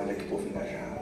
Olha que povo engajado.